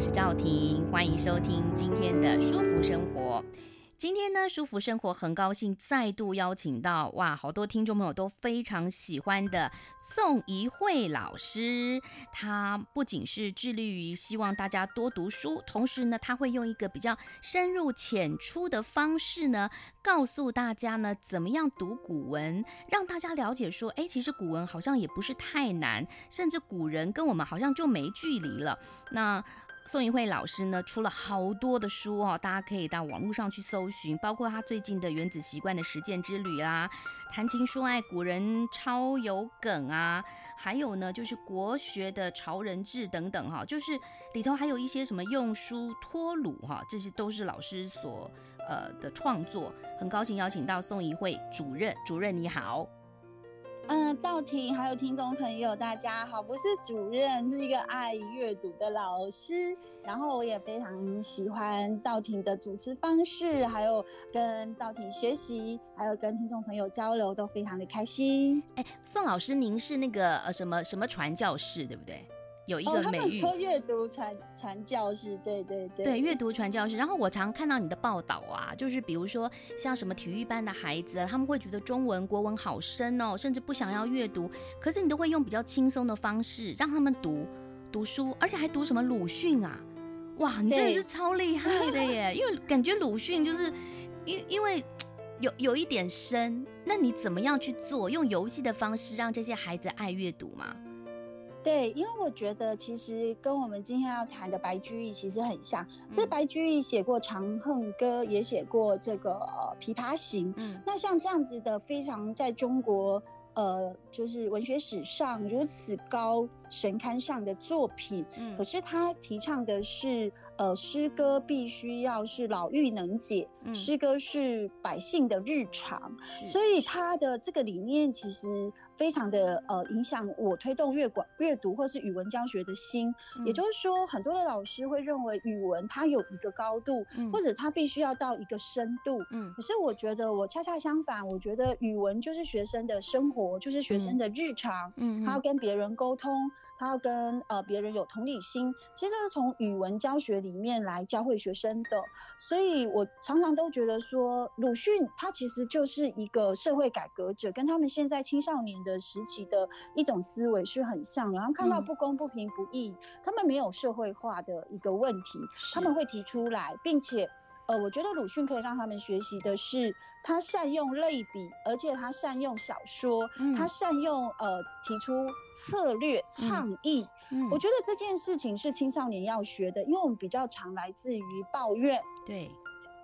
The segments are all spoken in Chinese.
是赵婷，欢迎收听今天的舒服生活。今天呢，舒服生活很高兴再度邀请到哇，好多听众朋友都非常喜欢的宋怡慧老师。他不仅是致力于希望大家多读书，同时呢，他会用一个比较深入浅出的方式呢，告诉大家呢，怎么样读古文，让大家了解说，哎，其实古文好像也不是太难，甚至古人跟我们好像就没距离了。那宋怡慧老师呢，出了好多的书哦，大家可以到网络上去搜寻，包括他最近的《原子习惯的实践之旅》啦，《谈情说爱古人超有梗》啊，还有呢就是国学的《潮人志》等等哈，就是里头还有一些什么用书脱鲁哈，这些都是老师所呃的创作。很高兴邀请到宋怡慧主任，主任你好。嗯，赵婷，还有听众朋友，大家好，不是主任，是一个爱阅读的老师。然后我也非常喜欢赵婷的主持方式，还有跟赵婷学习，还有跟听众朋友交流，都非常的开心。哎，宋老师，您是那个呃什么什么传教士，对不对？有一个美誉，哦、他们说阅读传传教士，对对对，对阅读传教士。然后我常看到你的报道啊，就是比如说像什么体育班的孩子，他们会觉得中文国文好深哦，甚至不想要阅读，可是你都会用比较轻松的方式让他们读读书，而且还读什么鲁迅啊，哇，你真的是超厉害的耶！因为感觉鲁迅就是因因为有有一点深，那你怎么样去做？用游戏的方式让这些孩子爱阅读吗？对，因为我觉得其实跟我们今天要谈的白居易其实很像。其实白居易写过《长恨歌》，也写过这个呃《琵琶行》。嗯，那像这样子的非常在中国呃，就是文学史上如此高神龛上的作品，嗯，可是他提倡的是。呃，诗歌必须要是老妪能解，嗯，诗歌是百姓的日常，所以他的这个理念其实非常的呃影响我推动阅广阅读或是语文教学的心。嗯、也就是说，很多的老师会认为语文它有一个高度，嗯、或者它必须要到一个深度。嗯，可是我觉得我恰恰相反，我觉得语文就是学生的生活，就是学生的日常。嗯，他要跟别人沟通，他要跟呃别人有同理心。其实是从语文教学里。里面来教会学生的，所以我常常都觉得说，鲁迅他其实就是一个社会改革者，跟他们现在青少年的时期的一种思维是很像。然后看到不公、不平、不义，嗯、他们没有社会化的一个问题，他们会提出来，并且。呃，我觉得鲁迅可以让他们学习的是，他善用类比，而且他善用小说，嗯、他善用呃提出策略倡议。嗯嗯、我觉得这件事情是青少年要学的，因为我们比较常来自于抱怨。对，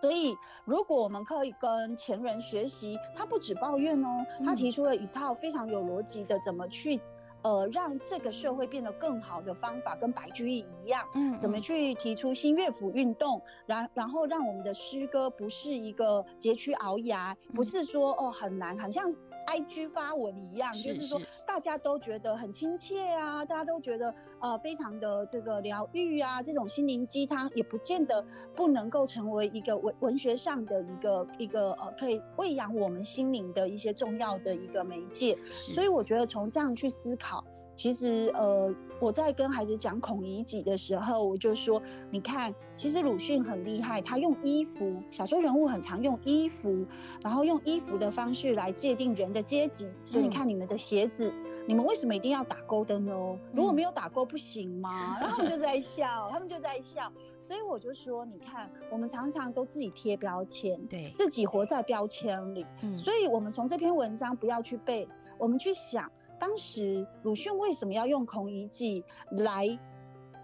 所以如果我们可以跟前人学习，他不止抱怨哦，他提出了一套非常有逻辑的怎么去。呃，让这个社会变得更好的方法，跟白居易一样，嗯，怎么去提出新乐府运动，然然后让我们的诗歌不是一个佶屈聱牙，不是说哦很难，很像 IG 发文一样，就是说大家都觉得很亲切啊，大家都觉得呃非常的这个疗愈啊，这种心灵鸡汤也不见得不能够成为一个文文学上的一个一个呃可以喂养我们心灵的一些重要的一个媒介，所以我觉得从这样去思考。其实，呃，我在跟孩子讲孔乙己的时候，我就说，你看，其实鲁迅很厉害，他用衣服，小说人物很常用衣服，然后用衣服的方式来界定人的阶级。所以你看，你们的鞋子，嗯、你们为什么一定要打勾的呢？如果没有打勾不行吗？然后他们就在笑，他们就在笑。所以我就说，你看，我们常常都自己贴标签，对，自己活在标签里。嗯、所以我们从这篇文章不要去背，我们去想。当时鲁迅为什么要用孔乙己来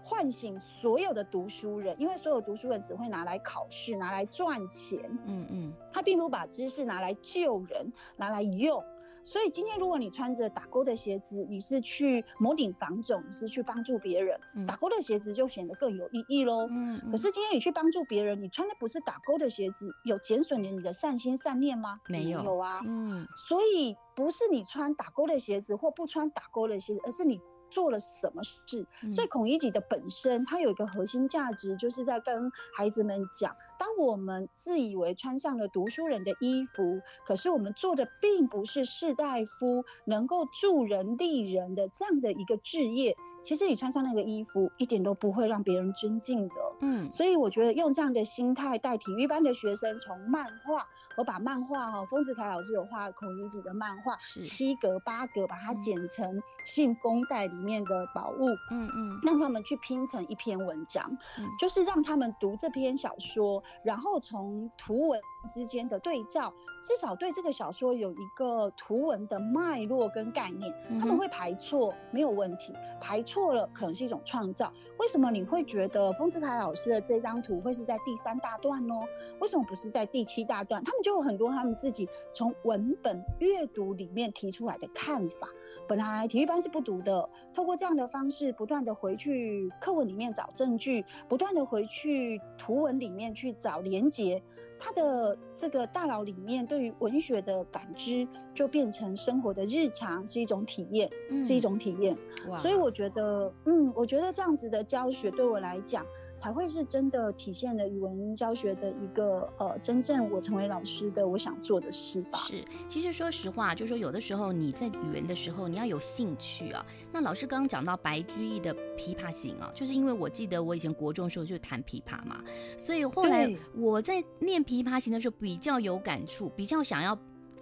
唤醒所有的读书人？因为所有读书人只会拿来考试，拿来赚钱。嗯嗯，他并不把知识拿来救人，拿来用。所以今天如果你穿着打勾的鞋子，你是去谋顶房总，你是去帮助别人，嗯、打勾的鞋子就显得更有意义喽。嗯嗯、可是今天你去帮助别人，你穿的不是打勾的鞋子，有减损了你的善心善念吗？没有，没有啊。嗯，所以不是你穿打勾的鞋子或不穿打勾的鞋子，而是你。做了什么事？所以孔乙己的本身，它有一个核心价值，就是在跟孩子们讲：当我们自以为穿上了读书人的衣服，可是我们做的并不是士大夫能够助人利人的这样的一个职业。其实你穿上那个衣服，一点都不会让别人尊敬的。嗯，所以我觉得用这样的心态带体育班的学生，从漫画，我把漫画哈，丰子恺老师有画孔乙己的漫画，七格八格，把它剪成信封袋里面的宝物。嗯嗯，让他们去拼成一篇文章，嗯、就是让他们读这篇小说，然后从图文之间的对照，至少对这个小说有一个图文的脉络跟概念。他们会排错没有问题，排错。了，可能是一种创造。为什么你会觉得丰子恺老师的这张图会是在第三大段呢？为什么不是在第七大段？他们就有很多他们自己从文本阅读里面提出来的看法。本来体育班是不读的，透过这样的方式，不断的回去课文里面找证据，不断的回去图文里面去找连接。他的这个大脑里面对于文学的感知，就变成生活的日常，是一种体验，嗯、是一种体验。哇所以我觉得，嗯，我觉得这样子的教学对我来讲，才会是真的体现了语文教学的一个呃，真正我成为老师的我想做的事吧。是，其实说实话，就是说有的时候你在语文的时候，你要有兴趣啊。那老师刚刚讲到白居易的《琵琶行》啊，就是因为我记得我以前国中的时候就弹琵琶嘛，所以后来我在念《琵琶行》的时候比较有感触，比较想要，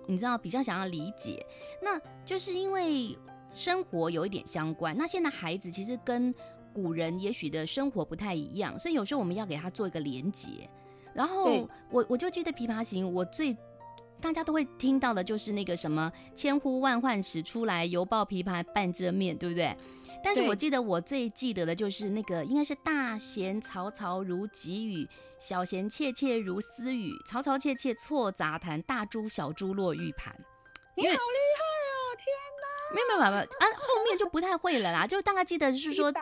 你知道，比较想要理解。那就是因为生活有一点相关。那现在孩子其实跟古人也许的生活不太一样，所以有时候我们要给他做一个连结。然后我我就记得《琵琶行》，我最大家都会听到的就是那个什么“千呼万唤始出来，犹抱琵琶半遮面”，对不对？但是我记得我最记得的就是那个，应该是“大弦嘈嘈如急雨，小弦切切如私语，嘈嘈切切错杂弹，大珠小珠落玉盘”。你好厉害！没有没有没有啊，后面就不太会了啦，就大概记得是说，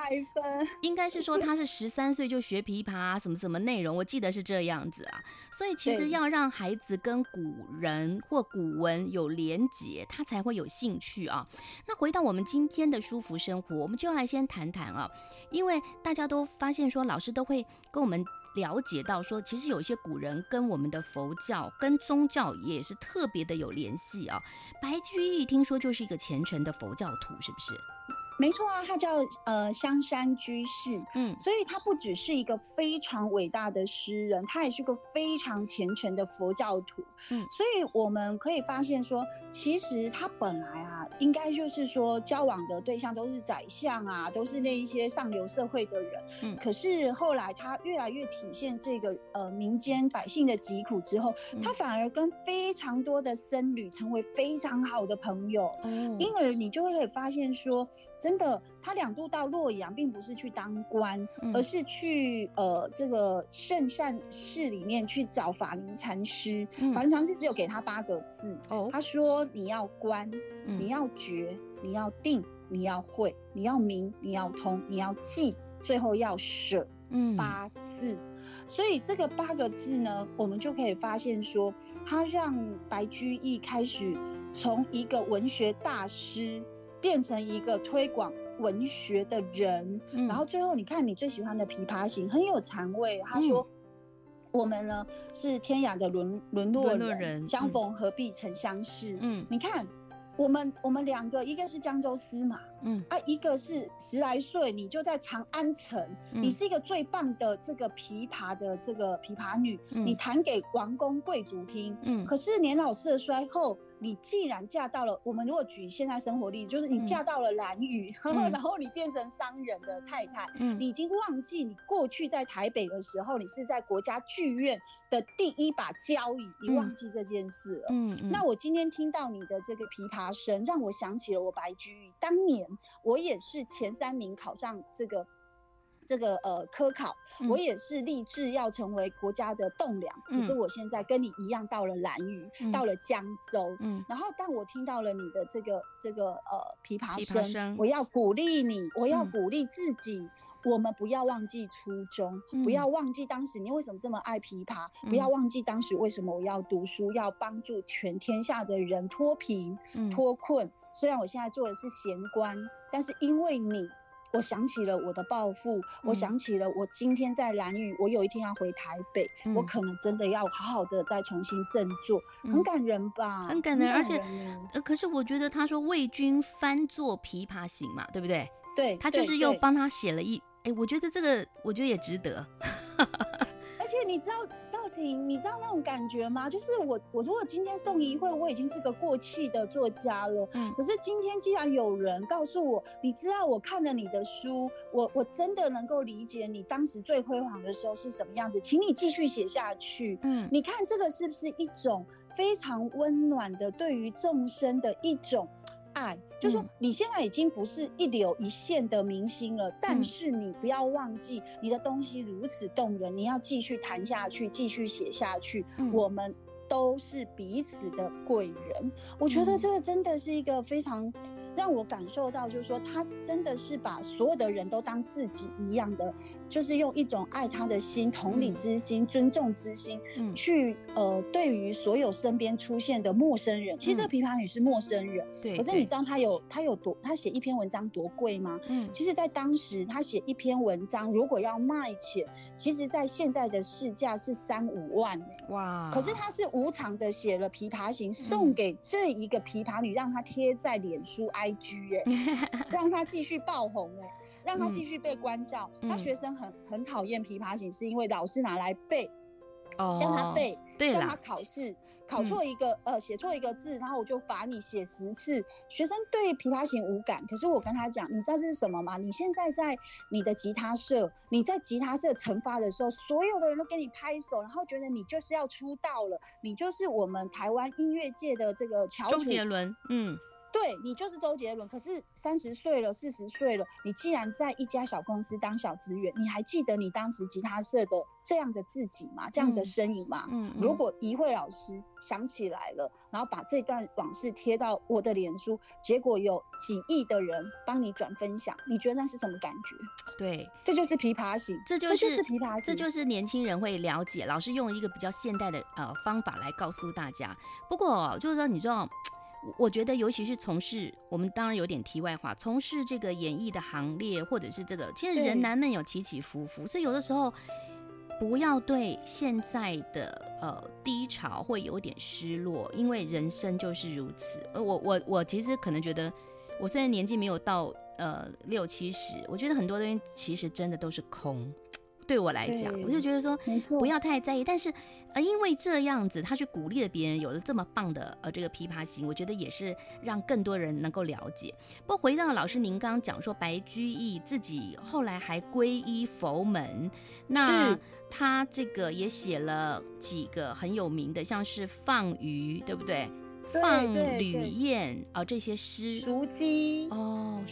应该是说他是十三岁就学琵琶啊，什么什么内容，我记得是这样子啊。所以其实要让孩子跟古人或古文有连结，他才会有兴趣啊。那回到我们今天的舒服生活，我们就要来先谈谈啊，因为大家都发现说，老师都会跟我们。了解到说，其实有一些古人跟我们的佛教、跟宗教也是特别的有联系啊。白居易听说就是一个虔诚的佛教徒，是不是？没错啊，他叫呃香山居士，嗯，所以他不只是一个非常伟大的诗人，他也是个非常虔诚的佛教徒，嗯，所以我们可以发现说，其实他本来啊，应该就是说交往的对象都是宰相啊，都是那一些上流社会的人，嗯，可是后来他越来越体现这个呃民间百姓的疾苦之后，嗯，他反而跟非常多的僧侣成为非常好的朋友，嗯，因而你就会可以发现说。真的，他两度到洛阳，并不是去当官，嗯、而是去呃这个圣善寺里面去找法林禅师。嗯、法林禅师只有给他八个字，哦、他说：“你要观，嗯、你要觉，你要定，你要会，你要明，你要通，你要记，最后要舍。”嗯，八字。所以这个八个字呢，我们就可以发现说，他让白居易开始从一个文学大师。变成一个推广文学的人，嗯、然后最后你看你最喜欢的《琵琶行》很有禅味。他说：“嗯、我们呢是天涯的沦沦落人，人相逢何必曾相识。”嗯，你看我们我们两个，一个是江州司马，嗯啊，一个是十来岁你就在长安城，嗯、你是一个最棒的这个琵琶的这个琵琶女，嗯、你弹给王公贵族听，嗯，可是年老色衰后。你既然嫁到了，我们如果举现在生活例，就是你嫁到了兰屿，嗯、然后你变成商人的太太，嗯、你已经忘记你过去在台北的时候，你是在国家剧院的第一把交椅，你忘记这件事了。嗯嗯。那我今天听到你的这个琵琶声，让我想起了我白居易当年，我也是前三名考上这个。这个呃科考，嗯、我也是立志要成为国家的栋梁。可是我现在跟你一样，到了兰屿，嗯、到了江州，嗯，然后但我听到了你的这个这个呃琵琶声，琶声，我要鼓励你，我要鼓励自己。嗯我们不要忘记初衷，嗯、不要忘记当时你为什么这么爱琵琶，嗯、不要忘记当时为什么我要读书，要帮助全天下的人脱贫脱困。虽然我现在做的是闲官，但是因为你，我想起了我的抱负，嗯、我想起了我今天在兰屿，我有一天要回台北，嗯、我可能真的要好好的再重新振作，嗯、很感人吧？很感人，感人而且呃，可是我觉得他说为君翻作《琵琶行》嘛，对不对？对，他就是又帮他写了一。哎，我觉得这个，我觉得也值得。而且你知道赵婷，你知道那种感觉吗？就是我，我如果今天送一会，我已经是个过气的作家了。嗯。可是今天既然有人告诉我，你知道我看了你的书，我我真的能够理解你当时最辉煌的时候是什么样子，请你继续写下去。嗯。你看这个是不是一种非常温暖的对于众生的一种？爱，就是说你现在已经不是一流一线的明星了，嗯、但是你不要忘记你的东西如此动人，你要继续谈下去，继续写下去。嗯、我们都是彼此的贵人，我觉得这个真的是一个非常。让我感受到，就是说，他真的是把所有的人都当自己一样的，就是用一种爱他的心、同理之心、嗯、尊重之心，嗯，去呃，对于所有身边出现的陌生人，其实这个琵琶女是陌生人，对、嗯。可是你知道她有她有多，她写一篇文章多贵吗？嗯，其实，在当时她写一篇文章，如果要卖钱，其实，在现在的市价是三五万、欸、哇！可是他是无偿的写了《琵琶行》，送给这一个琵琶女，让她贴在脸书 I。IG 哎，让他继续爆红哎，让他继续被关照。嗯、他学生很很讨厌《琵琶行》，是因为老师拿来背，哦，叫他背，对啦，叫他考试考错一个、嗯、呃写错一个字，然后我就罚你写十次。学生对《琵琶行》无感，可是我跟他讲，你知道这是什么吗？你现在在你的吉他社，你在吉他社惩罚的时候，所有的人都给你拍手，然后觉得你就是要出道了，你就是我们台湾音乐界的这个翘楚。周杰伦，嗯。对，你就是周杰伦，可是三十岁了，四十岁了，你既然在一家小公司当小职员，你还记得你当时吉他社的这样的自己吗？这样的身影吗？嗯，嗯，如果怡慧老师想起来了，然后把这段往事贴到我的脸书，结果有几亿的人帮你转分享，你觉得那是什么感觉？对，这就是琵琶行，这就是，这就是琵琶行，这就是年轻人会了解。老师用一个比较现代的呃方法来告诉大家。不过就是说，你知道。我觉得，尤其是从事我们当然有点题外话，从事这个演艺的行列，或者是这个，其实人难免有起起伏伏，所以有的时候不要对现在的呃低潮会有点失落，因为人生就是如此。呃，我我我其实可能觉得，我虽然年纪没有到呃六七十，我觉得很多东西其实真的都是空。对我来讲，我就觉得说，没错不要太在意。但是，呃，因为这样子，他去鼓励了别人，有了这么棒的呃这个琵琶行，我觉得也是让更多人能够了解。不过，回到老师您刚刚讲说，白居易自己后来还皈依佛门，那他这个也写了几个很有名的，像是放鱼，对不对？放吕燕啊，这些诗，熟鸡哦，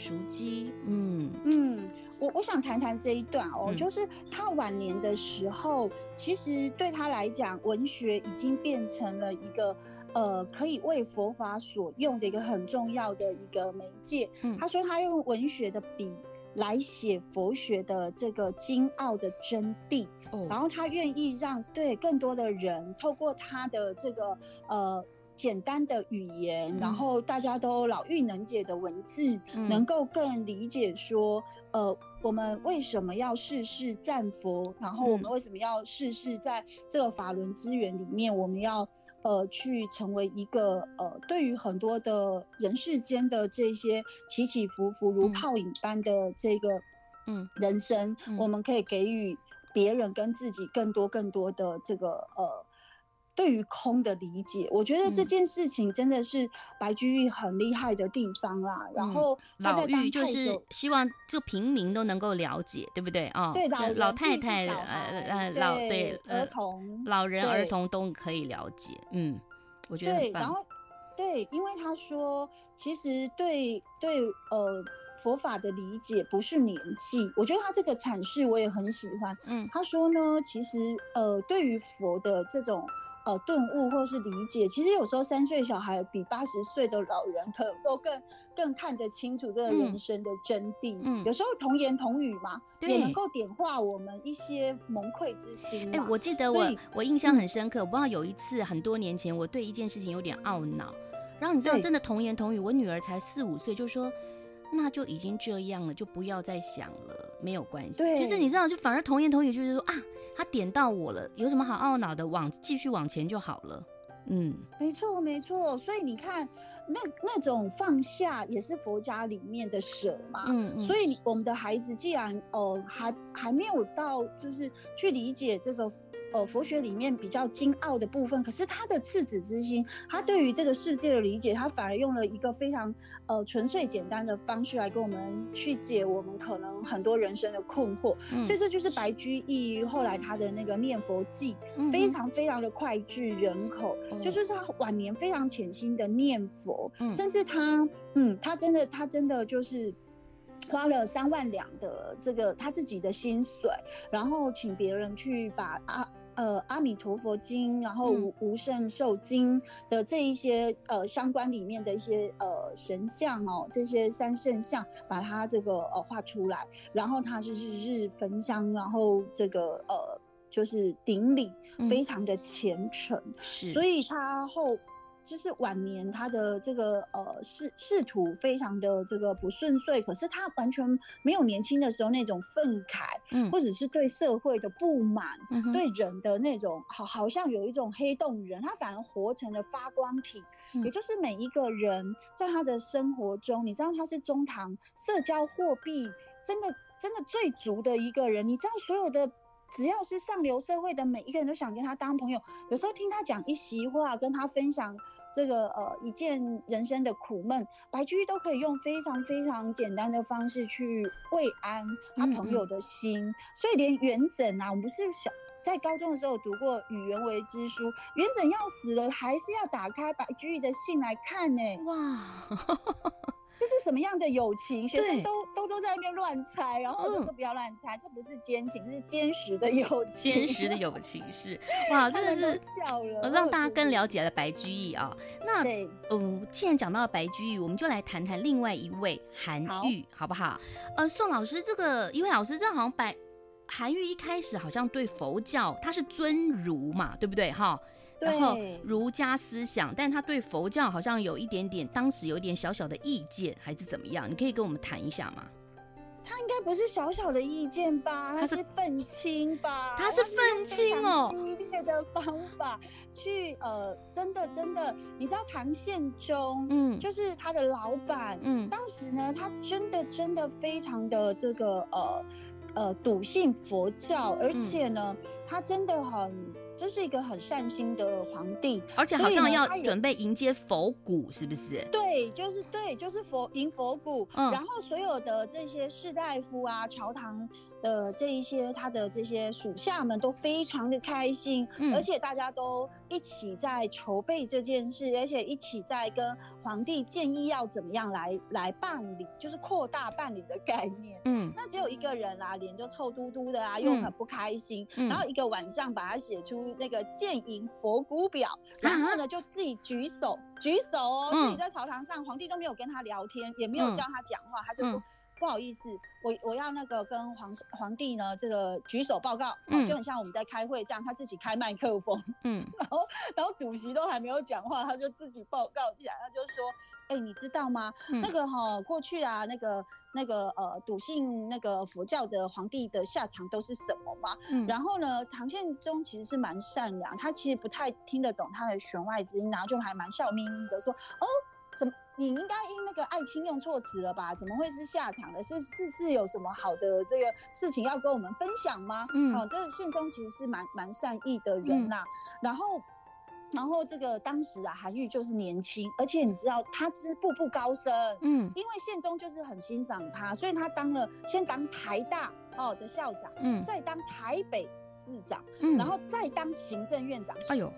想谈谈这一段哦，嗯、就是他晚年的时候，其实对他来讲，文学已经变成了一个呃可以为佛法所用的一个很重要的一个媒介。嗯、他说他用文学的笔来写佛学的这个精奥的真谛，哦、然后他愿意让对更多的人透过他的这个呃。简单的语言，然后大家都老妪能解的文字，嗯、能够更理解说，呃，我们为什么要世世赞佛，然后我们为什么要世世在这个法轮资源里面，我们要呃去成为一个呃，对于很多的人世间的这些起起伏伏如泡影般的这个嗯。人生，嗯嗯、我们可以给予别人跟自己更多更多的这个呃。对于空的理解，我觉得这件事情真的是白居易很厉害的地方啦。嗯、然后他在当，就是希望就平民都能够了解，对不对啊？哦、对，老老太太呃呃老对儿童老人儿童都可以了解。嗯，我觉得对。然后对，因为他说，其实对对呃。佛法的理解不是年纪，我觉得他这个阐释我也很喜欢。嗯，他说呢，其实呃，对于佛的这种。呃，顿悟或是理解，其实有时候三岁小孩比八十岁的老人可能都更更看得清楚这个人生的真谛。嗯，有时候童言童语嘛，对也能够点化我们一些蒙昧之心。哎、欸，我记得我我印象很深刻，嗯、我不知道有一次很多年前，我对一件事情有点懊恼，然后你知道，真的童言童语，我女儿才四五岁，就说。那就已经这样了，就不要再想了，没有关系。对就是你知道，就反而童言童语，就是说啊，他点到我了，有什么好懊恼的？往继续往前就好了。嗯，没错没错。所以你看，那那种放下也是佛家里面的舍嘛。嗯，嗯。所以我们的孩子既然哦、呃、还还没有到，就是去理解这个。呃，佛学里面比较精奥的部分，可是他的赤子之心，他对于这个世界的理解，他反而用了一个非常呃纯粹简单的方式来跟我们去解我们可能很多人生的困惑。嗯、所以这就是白居易后来他的那个念佛记，嗯、非常非常的脍炙人口，嗯、就是他晚年非常潜心的念佛，嗯、甚至他嗯，他真的他真的就是。花了三万两的这个他自己的薪水，然后请别人去把阿呃阿弥陀佛经，然后无无圣寿经的这一些呃相关里面的一些呃神像哦，这些三圣像，把它这个呃画出来，然后他是日日焚香，然后这个呃就是顶礼，非常的虔诚，是，所以他后。就是晚年他的这个呃仕仕途非常的这个不顺遂，可是他完全没有年轻的时候那种愤慨，嗯，或者是对社会的不满，嗯、对人的那种好，好像有一种黑洞人，他反而活成了发光体，嗯、也就是每一个人在他的生活中，你知道他是中堂社交货币真的真的最足的一个人，你知道所有的。只要是上流社会的每一个人都想跟他当朋友，有时候听他讲一席话，跟他分享这个呃一件人生的苦闷，白居易都可以用非常非常简单的方式去慰安他朋友的心。嗯嗯，所以连元稹啊，我们不是小在高中的时候读过《与袁为之书》，元稹要死了，还是要打开白居易的信来看呢？哇！这是什么样的友情？学生都对都都在那边乱猜，然后我就说不要乱猜，嗯、这不是奸情，这是坚实的友情。坚实的友情 是哇，真的是笑了，让大家更了解了白居易啊。那对嗯，既然讲到了白居易，我们就来谈谈另外一位韩愈，好，好不好？呃，宋老师，这个一位老师，这好像白韩愈一开始好像对佛教他是尊儒嘛，对不对？哈。然后儒家思想，但他对佛教好像有一点点，当时有一点小小的意见，还是怎么样？你可以跟我们谈一下吗？他应该不是小小的意见吧？他是愤青吧？他是愤青哦。激烈的方法去呃，真的真的，你知道唐宪宗，嗯，就是他的老板，嗯，当时呢，他真的真的非常的这个呃呃笃信佛教，而且呢，嗯、他真的很。这是一个很善心的皇帝，而且好像要准备迎接佛骨，是不是？对，就是对，就是佛迎佛骨。嗯，然后所有的这些士大夫啊，朝堂的这一些他的这些属下们都非常的开心，嗯，而且大家都一起在筹备这件事，而且一起在跟皇帝建议要怎么样来来办理，就是扩大办理的概念。嗯，那只有一个人啊，脸就臭嘟嘟的啊，又很不开心，嗯，然后一个晚上把它写出。那个建营佛骨表，然后呢，就自己举手举手哦，自己在朝堂上，皇帝都没有跟他聊天，也没有叫他讲话，他就说不好意思，我我要那个跟皇皇帝呢这个举手报告，就很像我们在开会这样，他自己开麦克风，嗯，然后然后主席都还没有讲话，他就自己报告起来，他就说。哎、欸，你知道吗？嗯、那个哈、喔，过去啊，那个那个呃，笃信那个佛教的皇帝的下场都是什么吗？嗯、然后呢，唐宪宗其实是蛮善良，他其实不太听得懂他的弦外之音，然后就还蛮笑眯眯的说：“哦？你应该因那个爱卿用错词了吧？怎么会是下场的？是是是有什么好的这个事情要跟我们分享吗？”嗯，好、喔，这个宪宗其实是蛮蛮善意的人呐、啊，嗯、然后。然后这个当时啊，韩愈就是年轻，而且你知道他是步步高升，嗯，因为宪宗就是很欣赏他，所以他当了先当台大哦的校长，嗯，再当台北市长，嗯，然后再当行政院长，哎呦。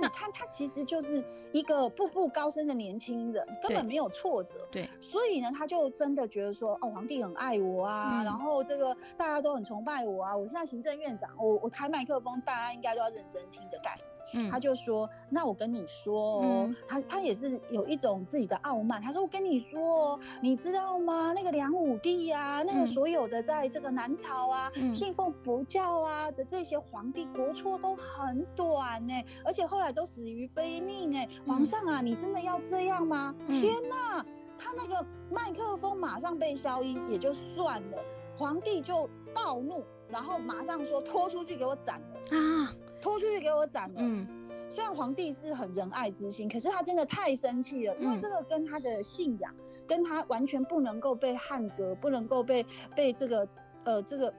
你看他其实就是一个步步高升的年轻人，根本没有挫折。对，所以呢，他就真的觉得说，哦，皇帝很爱我啊，嗯、然后这个大家都很崇拜我啊。我现在行政院长，我我开麦克风，大家应该都要认真听的概念。嗯、他就说：“那我跟你说哦，嗯、他他也是有一种自己的傲慢。他说：我跟你说哦，你知道吗？那个梁武帝啊，那个所有的在这个南朝啊，嗯、信奉佛教啊的这些皇帝，国错都很短呢，而且后来都死于非命哎。皇上啊，你真的要这样吗？嗯、天哪！他那个麦克风马上被消音也就算了，皇帝就暴怒，然后马上说拖出去给我斩了啊！”拖出去给我斩了。嗯，虽然皇帝是很仁爱之心，可是他真的太生气了，嗯、因为这个跟他的信仰，跟他完全不能够被撼格，不能够被被这个呃这个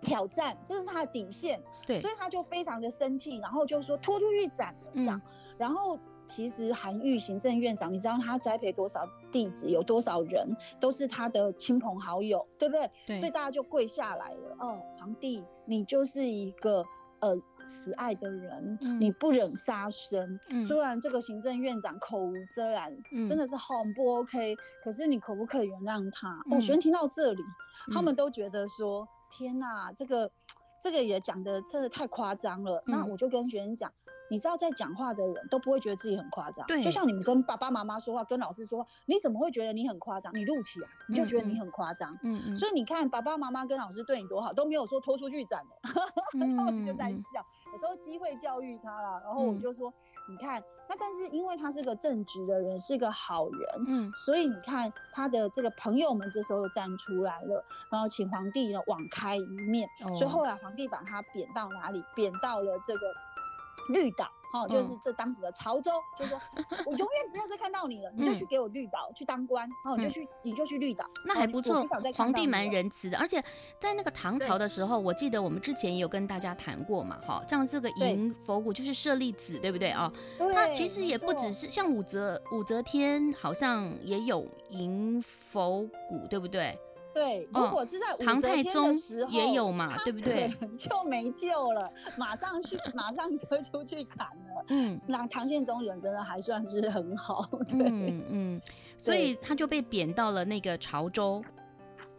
挑战，这是他的底线。对，所以他就非常的生气，然后就说拖出去斩了这样。嗯、然后其实韩愈行政院长，你知道他栽培多少弟子，有多少人都是他的亲朋好友，对不对？对。所以大家就跪下来了。哦，皇帝，你就是一个呃。慈爱的人，嗯、你不忍杀生。嗯、虽然这个行政院长口无遮拦，嗯、真的是很不 OK，可是你可不可以原谅他？我学生听到这里，嗯、他们都觉得说：“天哪，这个这个也讲的真的太夸张了。嗯”那我就跟学生讲。你知道在讲话的人都不会觉得自己很夸张，对，就像你们跟爸爸妈妈说话，跟老师说话，你怎么会觉得你很夸张？你录起来，你就觉得你很夸张，嗯嗯。所以你看，爸爸妈妈跟老师对你多好，都没有说拖出去斩了，然后就在笑。有时候机会教育他了，然后我就说，你看，那但是因为他是个正直的人，是个好人，嗯，所以你看他的这个朋友们这时候站出来了，然后请皇帝呢网开一面，所以后来皇帝把他贬到哪里？贬到了这个。绿岛，哦，就是这当时的潮州，嗯、就说 我永远不要再看到你了，你就去给我绿岛、嗯、去当官，然后你就去，嗯、你就去绿岛，那还不错。皇帝蛮仁慈的，而且在那个唐朝的时候，我记得我们之前也有跟大家谈过嘛，哈，像这个银佛骨就是舍利子，对不对啊？对他其实也不只是像武则武则天，好像也有银佛骨，对不对？对，如果是在武则天的时候，也有嘛，对不 对？就没救了，马上去，马上推出去砍了。嗯，那唐宪宗人真的还算是很好。对，嗯嗯，所以他就被贬到了那个潮州。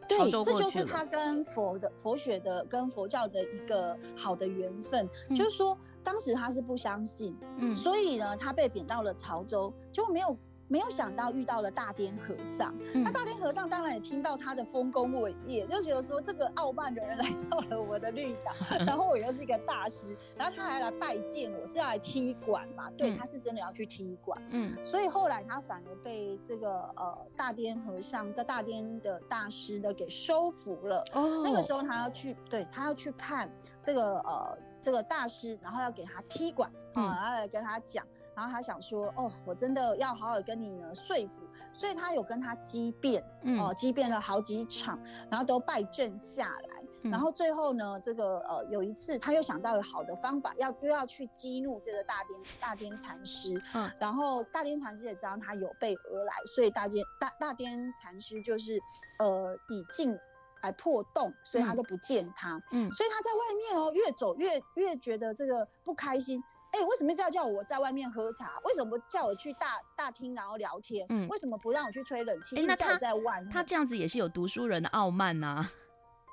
对，这就是他跟佛的佛学的跟佛教的一个好的缘分。就是说，当时他是不相信，嗯，所以呢，他被贬到了潮州，就没有。没有想到遇到了大颠和尚，那、嗯、大颠和尚当然也听到他的丰功伟业，就觉得说这个傲慢的人来到了我的绿岛，然后我又是一个大师，然后他还来拜见我，是要来踢馆嘛？对，嗯、他是真的要去踢馆。嗯，所以后来他反而被这个呃大颠和尚在大颠的大师的给收服了。哦，那个时候他要去，对他要去看这个呃这个大师，然后要给他踢馆，嗯、然后来跟他讲。然后他想说，哦，我真的要好好跟你呢说服，所以他有跟他激辩，嗯、哦，激辩了好几场，然后都败阵下来，嗯、然后最后呢，这个呃有一次他又想到了好的方法，要又要去激怒这个大颠大颠禅师，嗯，然后大颠禅师也知道他有备而来，所以大颠大大颠禅师就是呃以静来破洞，所以他都不见他，嗯，所以他在外面哦越走越越觉得这个不开心。哎、欸，为什么要叫我在外面喝茶？为什么不叫我去大大厅然后聊天？嗯，为什么不让我去吹冷气？欸、那叫我在外面。他这样子也是有读书人的傲慢呐、啊。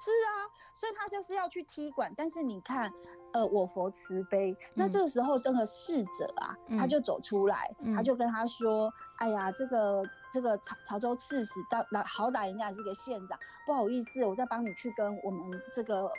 是啊，所以他就是要去踢馆。但是你看，呃，我佛慈悲。那这个时候，那个侍者啊，嗯、他就走出来，嗯、他就跟他说：“哎呀，这个。”这个潮潮州刺史到那好歹人家也是个县长，不好意思，我再帮你去跟我们这个呃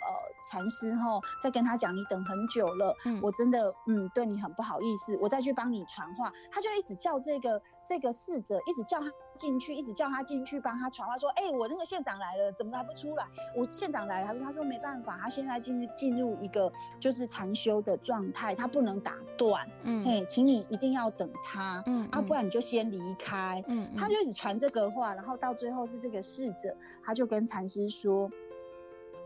禅师哈，再跟他讲，你等很久了，嗯、我真的嗯对你很不好意思，我再去帮你传话。他就一直叫这个这个侍者，一直叫他进去，一直叫他进去帮他传话，说，哎、欸，我那个县长来了，怎么还不出来？我县长来了，他说他说没办法，他现在进入进入一个就是禅修的状态，他不能打断，嗯，嘿，请你一定要等他，嗯，啊，不然你就先离开，嗯。他就一直传这个话，然后到最后是这个侍者，他就跟禅师说，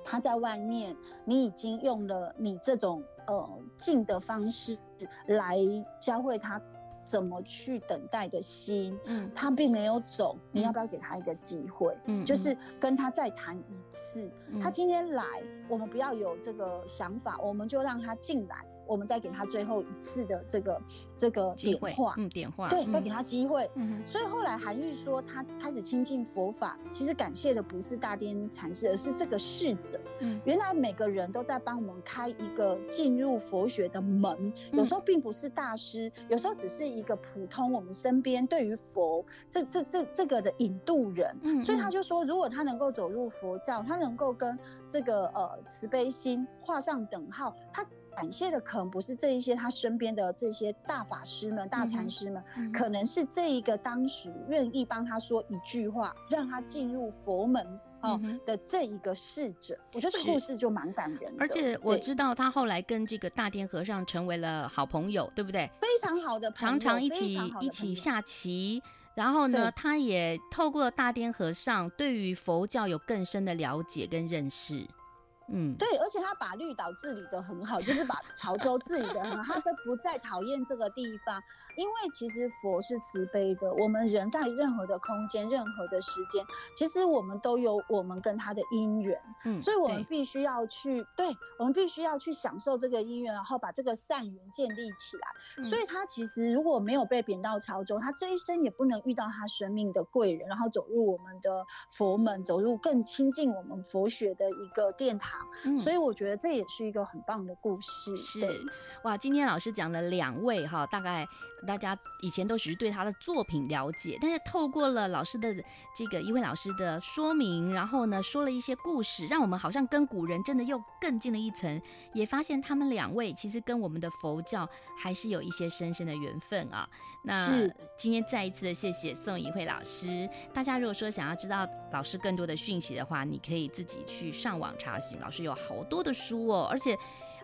他在外面，你已经用了你这种呃静的方式来教会他怎么去等待的心，嗯，他并没有走，你要不要给他一个机会？嗯，就是跟他再谈一次。嗯，他今天来，我们不要有这个想法，我们就让他进来。我们再给他最后一次的这个这个点化，嗯，点化，对，再给他机会。嗯，所以后来韩愈说他开始亲近佛法，其实感谢的不是大颠禅师，而是这个逝者。嗯，原来每个人都在帮我们开一个进入佛学的门，有时候并不是大师，有时候只是一个普通我们身边对于佛这这这这个的引渡人。嗯，所以他就说，如果他能够走入佛教，他能够跟这个呃慈悲心画上等号，他。感谢的可能不是这一些他身边的这些大法师们、大禅师们，嗯、可能是这一个当时愿意帮他说一句话，让他进入佛门哦的这一个侍者。我觉得这个故事就蛮感人的。而且我知道他后来跟这个大颠和尚成为了好朋友，对不对？非常好的朋友，常常一起一起下棋。然后呢，他也透过大颠和尚对于佛教有更深的了解跟认识。嗯，对，而且他把绿岛治理得很好，就是把潮州治理得很好，他都不再讨厌这个地方，因为其实佛是慈悲的，我们人在任何的空间、任何的时间，其实我们都有我们跟他的因缘，嗯，所以我们必须要去，对，对，我们必须要去享受这个因缘，然后把这个善缘建立起来。嗯，所以他其实如果没有被贬到潮州，他这一生也不能遇到他生命的贵人，然后走入我们的佛门，走入更亲近我们佛学的一个殿堂。嗯，所以我觉得这也是一个很棒的故事。是，哇，今天老师讲了两位哈，大概大家以前都只是对他的作品了解，但是透过了老师的这个一位老师的说明，然后呢说了一些故事，让我们好像跟古人真的又更近了一层，也发现他们两位其实跟我们的佛教还是有一些深深的缘分啊。那今天再一次的谢谢宋怡慧老师。大家如果说想要知道老师更多的讯息的话，你可以自己去上网查询。老师有好多的书哦，而且，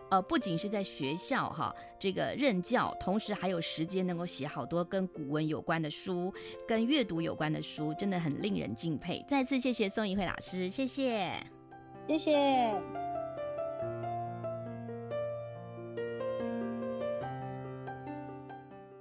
呃，不仅是在学校哈这个任教，同时还有时间能够写好多跟古文有关的书，跟阅读有关的书，真的很令人敬佩。再次谢谢宋一慧老师，谢谢，谢谢。